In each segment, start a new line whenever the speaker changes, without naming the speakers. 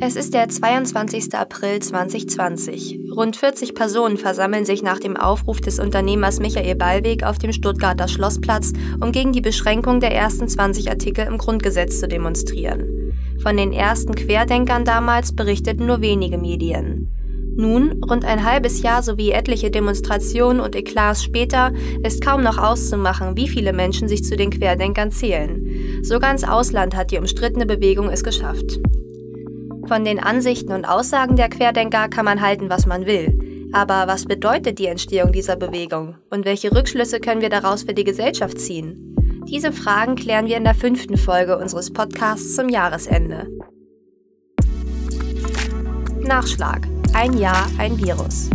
Es ist der 22. April 2020. Rund 40 Personen versammeln sich nach dem Aufruf des Unternehmers Michael Ballweg auf dem Stuttgarter Schlossplatz, um gegen die Beschränkung der ersten 20 Artikel im Grundgesetz zu demonstrieren. Von den ersten Querdenkern damals berichteten nur wenige Medien. Nun, rund ein halbes Jahr sowie etliche Demonstrationen und Eklats später, ist kaum noch auszumachen, wie viele Menschen sich zu den Querdenkern zählen. Sogar ins Ausland hat die umstrittene Bewegung es geschafft. Von den Ansichten und Aussagen der Querdenker kann man halten, was man will. Aber was bedeutet die Entstehung dieser Bewegung und welche Rückschlüsse können wir daraus für die Gesellschaft ziehen? Diese Fragen klären wir in der fünften Folge unseres Podcasts zum Jahresende. Nachschlag. Ein Jahr, ein Virus.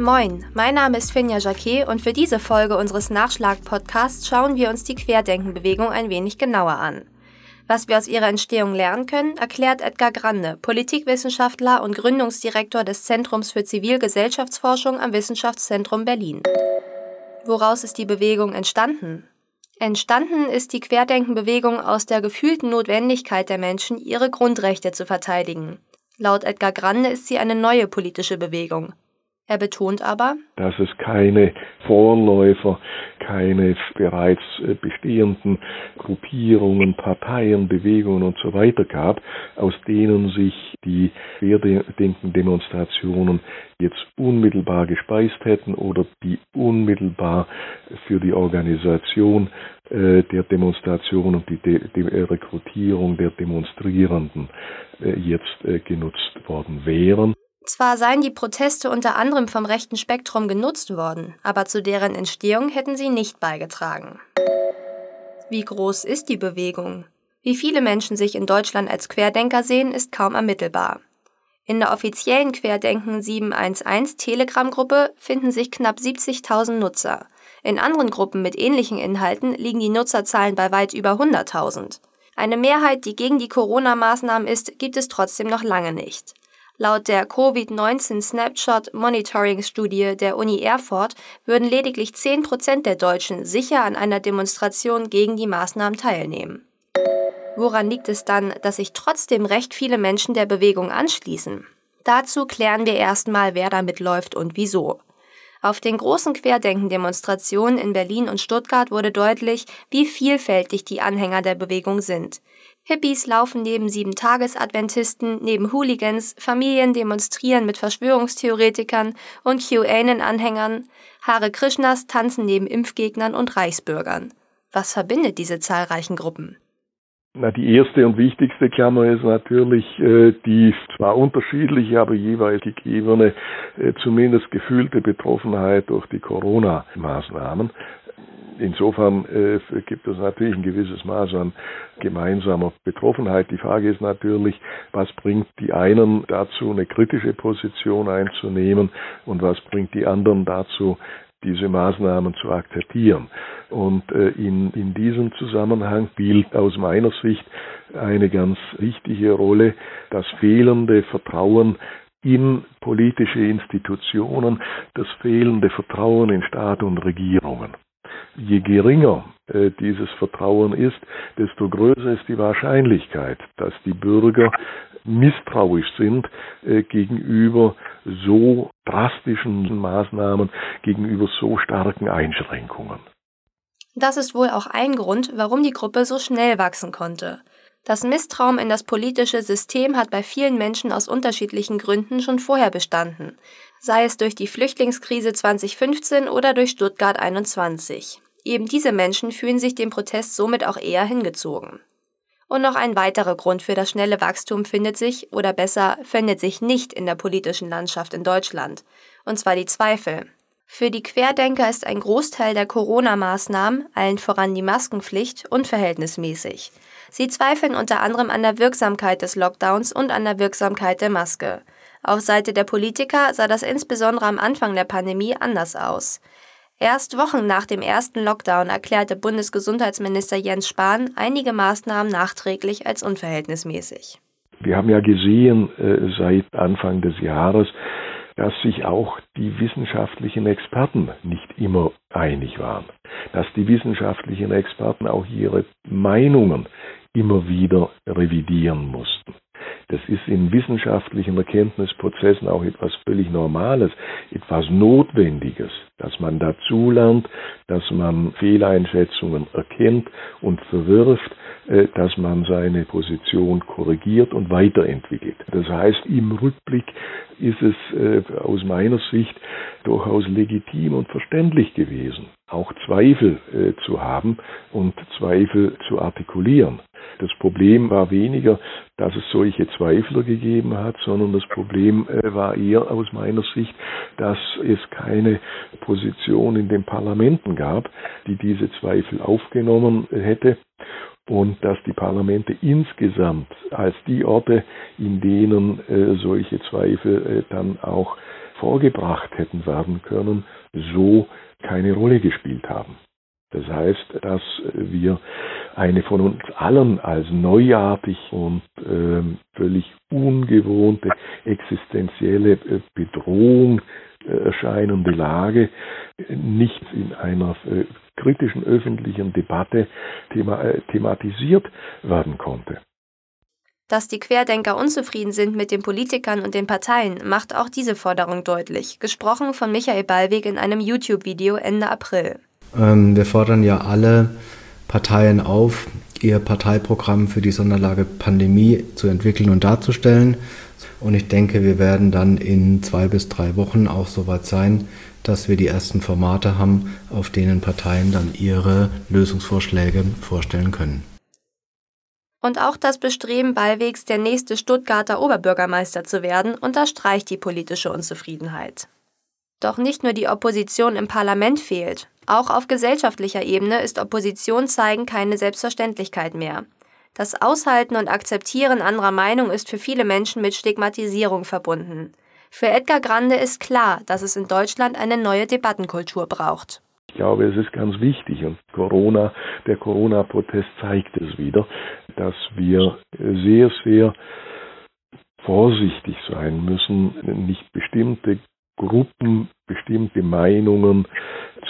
Moin, mein Name ist Finja Jacquet und für diese Folge unseres Nachschlag-Podcasts schauen wir uns die Querdenkenbewegung ein wenig genauer an. Was wir aus ihrer Entstehung lernen können, erklärt Edgar Grande, Politikwissenschaftler und Gründungsdirektor des Zentrums für Zivilgesellschaftsforschung am Wissenschaftszentrum Berlin. Woraus ist die Bewegung entstanden? Entstanden ist die Querdenkenbewegung aus der gefühlten Notwendigkeit der Menschen, ihre Grundrechte zu verteidigen. Laut Edgar Grande ist sie eine neue politische Bewegung. Er betont aber,
dass es keine Vorläufer, keine bereits äh, bestehenden Gruppierungen, Parteien, Bewegungen und so weiter gab, aus denen sich die Querdenken-Demonstrationen jetzt unmittelbar gespeist hätten oder die unmittelbar für die Organisation äh, der Demonstration und die, De die Rekrutierung der Demonstrierenden äh, jetzt äh, genutzt worden wären.
Zwar seien die Proteste unter anderem vom rechten Spektrum genutzt worden, aber zu deren Entstehung hätten sie nicht beigetragen. Wie groß ist die Bewegung? Wie viele Menschen sich in Deutschland als Querdenker sehen, ist kaum ermittelbar. In der offiziellen Querdenken 711 Telegram-Gruppe finden sich knapp 70.000 Nutzer. In anderen Gruppen mit ähnlichen Inhalten liegen die Nutzerzahlen bei weit über 100.000. Eine Mehrheit, die gegen die Corona-Maßnahmen ist, gibt es trotzdem noch lange nicht. Laut der Covid-19 Snapshot Monitoring Studie der Uni Erfurt würden lediglich 10 Prozent der Deutschen sicher an einer Demonstration gegen die Maßnahmen teilnehmen. Woran liegt es dann, dass sich trotzdem recht viele Menschen der Bewegung anschließen? Dazu klären wir erstmal, wer da mitläuft und wieso. Auf den großen Querdenken-Demonstrationen in Berlin und Stuttgart wurde deutlich, wie vielfältig die Anhänger der Bewegung sind. Hippies laufen neben Sieben-Tages-Adventisten, neben Hooligans, Familien demonstrieren mit Verschwörungstheoretikern und QAnon-Anhängern, Hare Krishnas tanzen neben Impfgegnern und Reichsbürgern. Was verbindet diese zahlreichen Gruppen?
Na, die erste und wichtigste Klammer ist natürlich äh, die zwar unterschiedliche, aber jeweils gegebene, äh, zumindest gefühlte Betroffenheit durch die Corona-Maßnahmen insofern äh, gibt es natürlich ein gewisses Maß an gemeinsamer Betroffenheit. Die Frage ist natürlich, was bringt die einen dazu, eine kritische Position einzunehmen und was bringt die anderen dazu, diese Maßnahmen zu akzeptieren. Und äh, in, in diesem Zusammenhang spielt aus meiner Sicht eine ganz wichtige Rolle das fehlende Vertrauen in politische Institutionen, das fehlende Vertrauen in Staat und Regierungen je geringer äh, dieses Vertrauen ist, desto größer ist die Wahrscheinlichkeit, dass die Bürger misstrauisch sind äh, gegenüber so drastischen Maßnahmen, gegenüber so starken Einschränkungen.
Das ist wohl auch ein Grund, warum die Gruppe so schnell wachsen konnte. Das Misstrauen in das politische System hat bei vielen Menschen aus unterschiedlichen Gründen schon vorher bestanden, sei es durch die Flüchtlingskrise 2015 oder durch Stuttgart 21. Eben diese Menschen fühlen sich dem Protest somit auch eher hingezogen. Und noch ein weiterer Grund für das schnelle Wachstum findet sich, oder besser, findet sich nicht in der politischen Landschaft in Deutschland, und zwar die Zweifel. Für die Querdenker ist ein Großteil der Corona-Maßnahmen, allen voran die Maskenpflicht, unverhältnismäßig. Sie zweifeln unter anderem an der Wirksamkeit des Lockdowns und an der Wirksamkeit der Maske. Auf Seite der Politiker sah das insbesondere am Anfang der Pandemie anders aus. Erst Wochen nach dem ersten Lockdown erklärte Bundesgesundheitsminister Jens Spahn einige Maßnahmen nachträglich als unverhältnismäßig.
Wir haben ja gesehen äh, seit Anfang des Jahres, dass sich auch die wissenschaftlichen Experten nicht immer einig waren, dass die wissenschaftlichen Experten auch ihre Meinungen immer wieder revidieren mussten. Das ist in wissenschaftlichen Erkenntnisprozessen auch etwas völlig Normales, etwas Notwendiges, dass man dazulernt, dass man Fehleinschätzungen erkennt und verwirft, äh, dass man seine Position korrigiert und weiterentwickelt. Das heißt, im Rückblick ist es äh, aus meiner Sicht durchaus legitim und verständlich gewesen, auch Zweifel äh, zu haben und Zweifel zu artikulieren. Das Problem war weniger, dass es solche Zweifler gegeben hat, sondern das Problem äh, war eher aus meiner Sicht, dass es keine Position in den Parlamenten gab, die diese Zweifel aufgenommen hätte und dass die Parlamente insgesamt als die Orte, in denen äh, solche Zweifel äh, dann auch vorgebracht hätten werden können, so keine Rolle gespielt haben. Das heißt, dass wir eine von uns allen als neuartig und äh, völlig ungewohnte existenzielle äh, Bedrohung äh, erscheinende Lage nicht in einer äh, kritischen öffentlichen Debatte thema äh, thematisiert werden konnte.
Dass die Querdenker unzufrieden sind mit den Politikern und den Parteien, macht auch diese Forderung deutlich, gesprochen von Michael Ballweg in einem YouTube-Video Ende April.
Ähm, wir fordern ja alle Parteien auf, ihr Parteiprogramm für die Sonderlage Pandemie zu entwickeln und darzustellen. Und ich denke, wir werden dann in zwei bis drei Wochen auch soweit sein, dass wir die ersten Formate haben, auf denen Parteien dann ihre Lösungsvorschläge vorstellen können.
Und auch das Bestreben Ballwegs, der nächste Stuttgarter Oberbürgermeister zu werden, unterstreicht die politische Unzufriedenheit. Doch nicht nur die Opposition im Parlament fehlt, auch auf gesellschaftlicher Ebene ist Opposition zeigen keine Selbstverständlichkeit mehr. Das Aushalten und Akzeptieren anderer Meinung ist für viele Menschen mit Stigmatisierung verbunden. Für Edgar Grande ist klar, dass es in Deutschland eine neue Debattenkultur braucht.
Ich glaube, es ist ganz wichtig und Corona, der Corona-Protest zeigt es wieder, dass wir sehr, sehr vorsichtig sein müssen, nicht bestimmte Gruppen, bestimmte Meinungen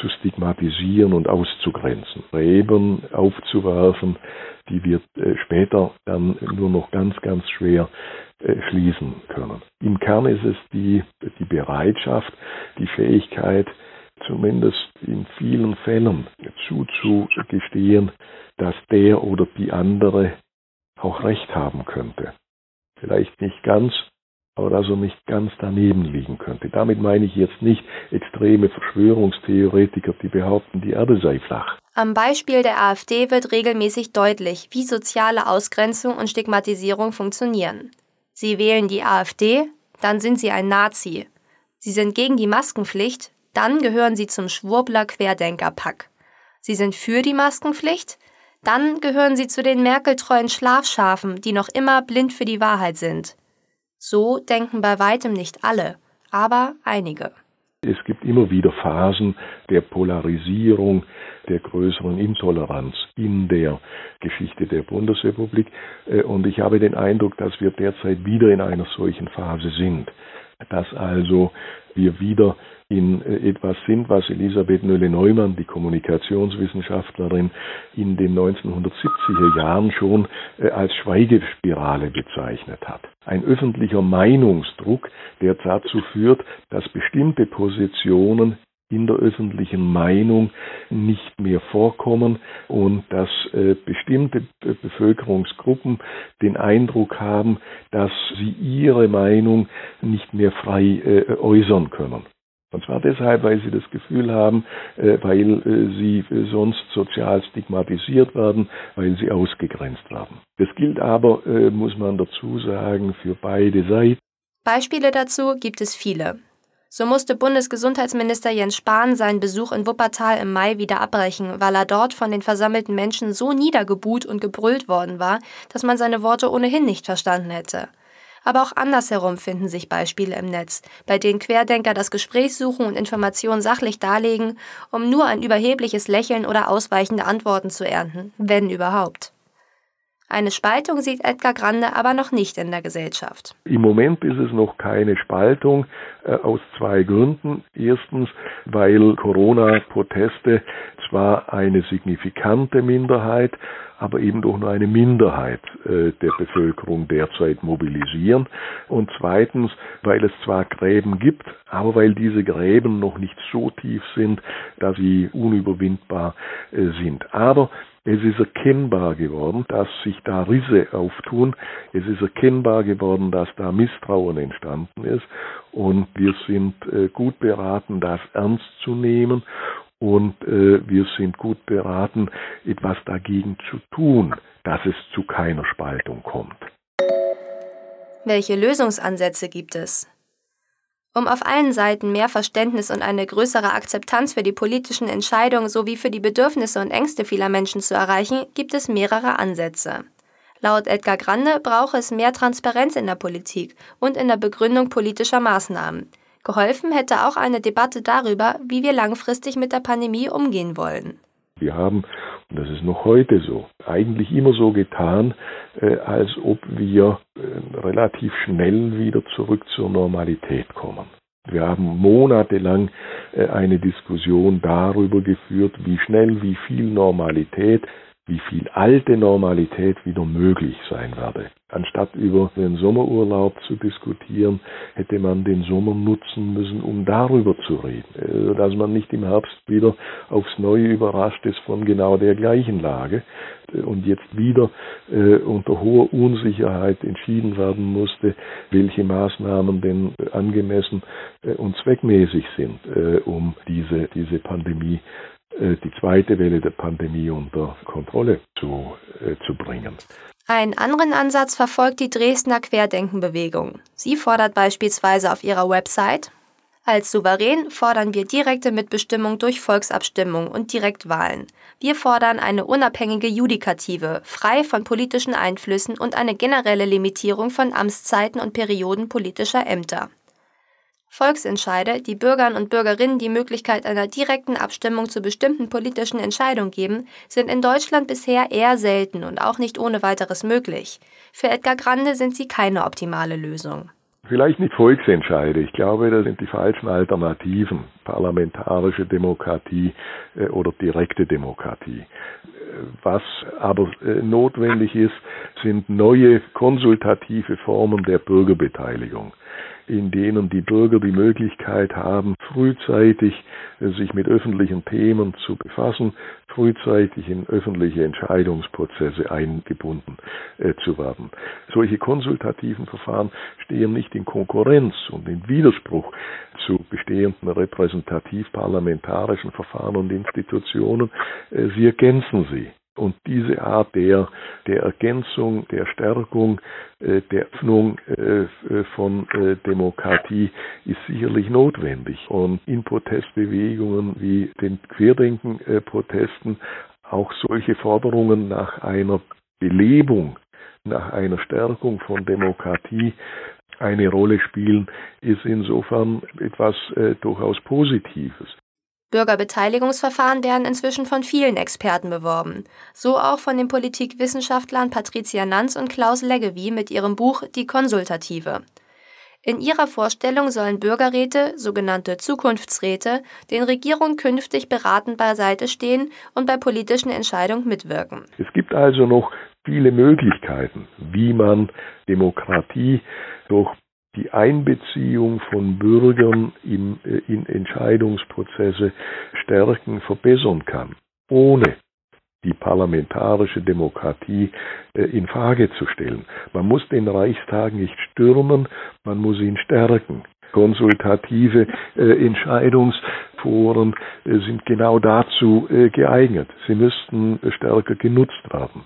zu stigmatisieren und auszugrenzen, Reben aufzuwerfen, die wir äh, später dann nur noch ganz, ganz schwer äh, schließen können. Im Kern ist es die, die Bereitschaft, die Fähigkeit, zumindest in vielen Fällen zuzugestehen, dass der oder die andere auch recht haben könnte. Vielleicht nicht ganz, aber er nicht ganz daneben liegen könnte. Damit meine ich jetzt nicht extreme Verschwörungstheoretiker, die behaupten, die Erde sei flach.
Am Beispiel der AfD wird regelmäßig deutlich, wie soziale Ausgrenzung und Stigmatisierung funktionieren. Sie wählen die AfD, dann sind Sie ein Nazi. Sie sind gegen die Maskenpflicht, dann gehören Sie zum Schwurbler-Querdenker-Pack. Sie sind für die Maskenpflicht, dann gehören Sie zu den Merkel-treuen Schlafschafen, die noch immer blind für die Wahrheit sind. So denken bei weitem nicht alle, aber einige.
Es gibt immer wieder Phasen der Polarisierung, der größeren Intoleranz in der Geschichte der Bundesrepublik. Äh, und ich habe den Eindruck, dass wir derzeit wieder in einer solchen Phase sind. Dass also wir wieder in äh, etwas sind, was Elisabeth Nölle-Neumann, die Kommunikationswissenschaftlerin, in den 1970er Jahren schon äh, als Schweigespirale bezeichnet hat. Ein öffentlicher Meinungsdruck, der dazu führt, dass bestimmte Positionen in der öffentlichen Meinung nicht mehr vorkommen und dass äh, bestimmte Bevölkerungsgruppen den Eindruck haben, dass sie ihre Meinung nicht mehr frei äh, äußern können. Und zwar deshalb, weil sie das Gefühl haben, äh, weil sie sonst sozial stigmatisiert werden, weil sie ausgegrenzt werden. Das gilt aber, muss man dazu sagen, für beide Seiten.
Beispiele dazu gibt es viele. So musste Bundesgesundheitsminister Jens Spahn seinen Besuch in Wuppertal im Mai wieder abbrechen, weil er dort von den versammelten Menschen so niedergebuht und gebrüllt worden war, dass man seine Worte ohnehin nicht verstanden hätte. Aber auch andersherum finden sich Beispiele im Netz, bei denen Querdenker das Gespräch suchen und Informationen sachlich darlegen, um nur ein überhebliches Lächeln oder ausweichende Antworten zu ernten, wenn überhaupt. Eine Spaltung sieht Edgar Grande aber noch nicht in der Gesellschaft.
Im Moment ist es noch keine Spaltung äh, aus zwei Gründen. Erstens, weil Corona-Proteste zwar eine signifikante Minderheit, aber eben doch nur eine Minderheit äh, der Bevölkerung derzeit mobilisieren. Und zweitens, weil es zwar Gräben gibt, aber weil diese Gräben noch nicht so tief sind, dass sie unüberwindbar äh, sind. Aber es ist erkennbar geworden, dass sich da Risse auftun. Es ist erkennbar geworden, dass da Misstrauen entstanden ist. Und wir sind äh, gut beraten, das ernst zu nehmen. Und äh, wir sind gut beraten, etwas dagegen zu tun, dass es zu keiner Spaltung kommt.
Welche Lösungsansätze gibt es? Um auf allen Seiten mehr Verständnis und eine größere Akzeptanz für die politischen Entscheidungen sowie für die Bedürfnisse und Ängste vieler Menschen zu erreichen, gibt es mehrere Ansätze. Laut Edgar Grande brauche es mehr Transparenz in der Politik und in der Begründung politischer Maßnahmen. Geholfen hätte auch eine Debatte darüber, wie wir langfristig mit der Pandemie umgehen wollen.
Wir haben, und das ist noch heute so, eigentlich immer so getan, äh, als ob wir äh, relativ schnell wieder zurück zur Normalität kommen. Wir haben monatelang äh, eine Diskussion darüber geführt, wie schnell, wie viel Normalität wie viel alte Normalität wieder möglich sein werde. Anstatt über den Sommerurlaub zu diskutieren, hätte man den Sommer nutzen müssen, um darüber zu reden, äh, dass man nicht im Herbst wieder aufs Neue überrascht ist von genau der gleichen Lage äh, und jetzt wieder äh, unter hoher Unsicherheit entschieden werden musste, welche Maßnahmen denn angemessen äh, und zweckmäßig sind, äh, um diese, diese Pandemie äh, die zweite Welle der Pandemie unter Kontrolle zu, äh, zu bringen.
Einen anderen Ansatz verfolgt die Dresdner Querdenkenbewegung. Sie fordert beispielsweise auf ihrer Website, als Souverän fordern wir direkte Mitbestimmung durch Volksabstimmung und Direktwahlen. Wir fordern eine unabhängige Judikative, frei von politischen Einflüssen und eine generelle Limitierung von Amtszeiten und Perioden politischer Ämter. Volksentscheide, die Bürgern und Bürgerinnen die Möglichkeit einer direkten Abstimmung zu bestimmten politischen Entscheidungen geben, sind in Deutschland bisher eher selten und auch nicht ohne weiteres möglich. Für Edgar Grande sind sie keine optimale Lösung.
Vielleicht nicht Volksentscheide. Ich glaube, das sind die falschen Alternativen. Parlamentarische Demokratie äh, oder direkte Demokratie. Was aber äh, notwendig ist, sind neue konsultative Formen der Bürgerbeteiligung in denen die Bürger die Möglichkeit haben, frühzeitig äh, sich mit öffentlichen Themen zu befassen, frühzeitig in öffentliche Entscheidungsprozesse eingebunden äh, zu werden. Solche konsultativen Verfahren stehen nicht in Konkurrenz und in Widerspruch zu bestehenden repräsentativ-parlamentarischen Verfahren und Institutionen. Äh, sie ergänzen sie. Und diese Art der, der Ergänzung, der Stärkung, äh, der Öffnung äh, von äh, Demokratie ist sicherlich notwendig. Und in Protestbewegungen wie den Querdenken-Protesten auch solche Forderungen nach einer Belebung, nach einer Stärkung von Demokratie eine Rolle spielen, ist insofern etwas äh, durchaus Positives.
Bürgerbeteiligungsverfahren werden inzwischen von vielen Experten beworben, so auch von den Politikwissenschaftlern Patricia Nanz und Klaus Leggevi mit ihrem Buch Die Konsultative. In ihrer Vorstellung sollen Bürgerräte, sogenannte Zukunftsräte, den Regierungen künftig beratend beiseite stehen und bei politischen Entscheidungen mitwirken.
Es gibt also noch viele Möglichkeiten, wie man Demokratie durch die Einbeziehung von Bürgern in, äh, in Entscheidungsprozesse stärken, verbessern kann, ohne die parlamentarische Demokratie äh, in Frage zu stellen. Man muss den Reichstag nicht stürmen, man muss ihn stärken. Konsultative äh, Entscheidungsforen äh, sind genau dazu äh, geeignet. Sie müssten stärker genutzt werden.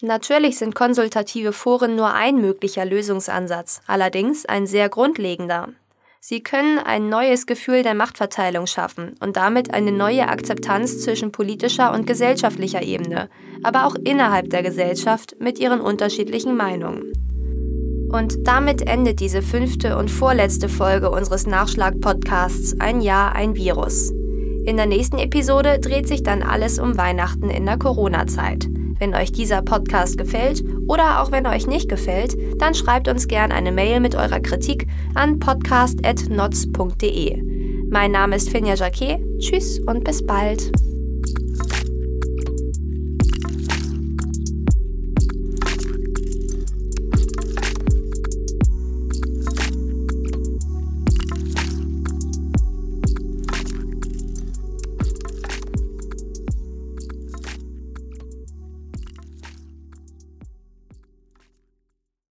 Natürlich sind konsultative Foren nur ein möglicher Lösungsansatz, allerdings ein sehr grundlegender. Sie können ein neues Gefühl der Machtverteilung schaffen und damit eine neue Akzeptanz zwischen politischer und gesellschaftlicher Ebene, aber auch innerhalb der Gesellschaft mit ihren unterschiedlichen Meinungen. Und damit endet diese fünfte und vorletzte Folge unseres Nachschlag-Podcasts Ein Jahr, ein Virus. In der nächsten Episode dreht sich dann alles um Weihnachten in der Corona-Zeit. Wenn euch dieser Podcast gefällt oder auch wenn er euch nicht gefällt, dann schreibt uns gern eine Mail mit eurer Kritik an podcast.notz.de. Mein Name ist Finja Jacquet. Tschüss und bis bald.